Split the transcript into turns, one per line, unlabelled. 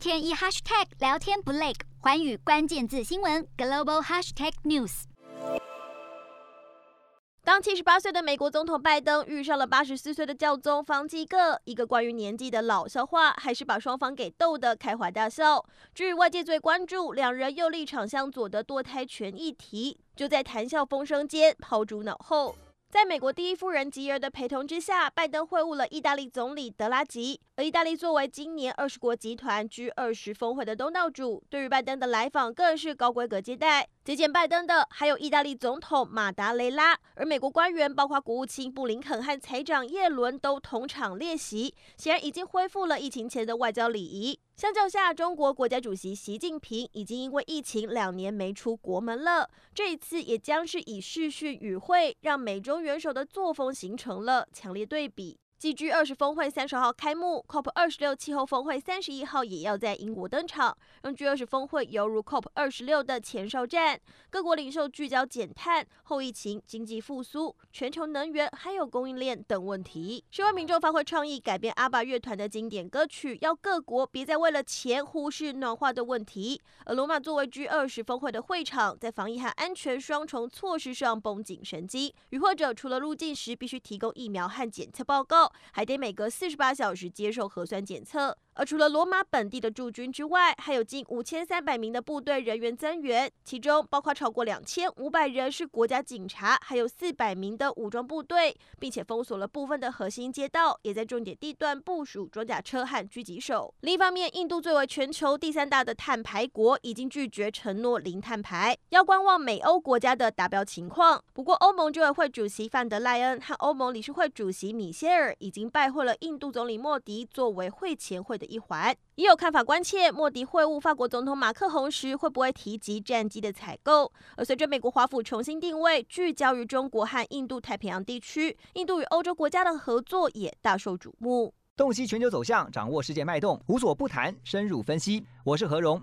天一 hashtag 聊天不累，寰宇关键字新闻 global hashtag news。
当七十八岁的美国总统拜登遇上了八十四岁的教宗方济各，一个关于年纪的老笑话，还是把双方给逗得开怀大笑。至于外界最关注两人又立场相左的堕胎权议题，就在谈笑风生间抛诸脑后。在美国第一夫人吉尔的陪同之下，拜登会晤了意大利总理德拉吉。而意大利作为今年二十国集团 G 二十峰会的东道主，对于拜登的来访更是高规格接待。接见拜登的还有意大利总统马达雷拉，而美国官员包括国务卿布林肯和财长耶伦都同场列席，显然已经恢复了疫情前的外交礼仪。相较下，中国国家主席习近平已经因为疫情两年没出国门了，这一次也将是以视讯与会，让美中元首的作风形成了强烈对比。继 G 二十峰会三十号开幕，COP 二十六气候峰会三十一号也要在英国登场，让 G 二十峰会犹如 COP 二十六的前哨战。各国领袖聚焦减碳、后疫情经济复苏、全球能源还有供应链等问题。十万民众发挥创意，改编阿巴乐团的经典歌曲，要各国别再为了钱忽视暖化的问题。而罗马作为 G 二十峰会的会场，在防疫和安全双重措施上绷紧神经。与会者除了入境时必须提供疫苗和检测报告。还得每隔四十八小时接受核酸检测。而除了罗马本地的驻军之外，还有近五千三百名的部队人员增援，其中包括超过两千五百人是国家警察，还有四百名的武装部队，并且封锁了部分的核心街道，也在重点地段部署装甲车和狙击手。另一方面，印度作为全球第三大的碳排国，已经拒绝承诺零碳排，要观望美欧国家的达标情况。不过，欧盟执委会主席范德赖恩和欧盟理事会主席米歇尔已经拜会了印度总理莫迪，作为会前会的一环，也有看法关切莫迪会晤法国总统马克宏时会不会提及战机的采购。而随着美国华府重新定位，聚焦于中国和印度太平洋地区，印度与欧洲国家的合作也大受瞩目。
洞悉全球走向，掌握世界脉动，无所不谈，深入分析。我是何荣。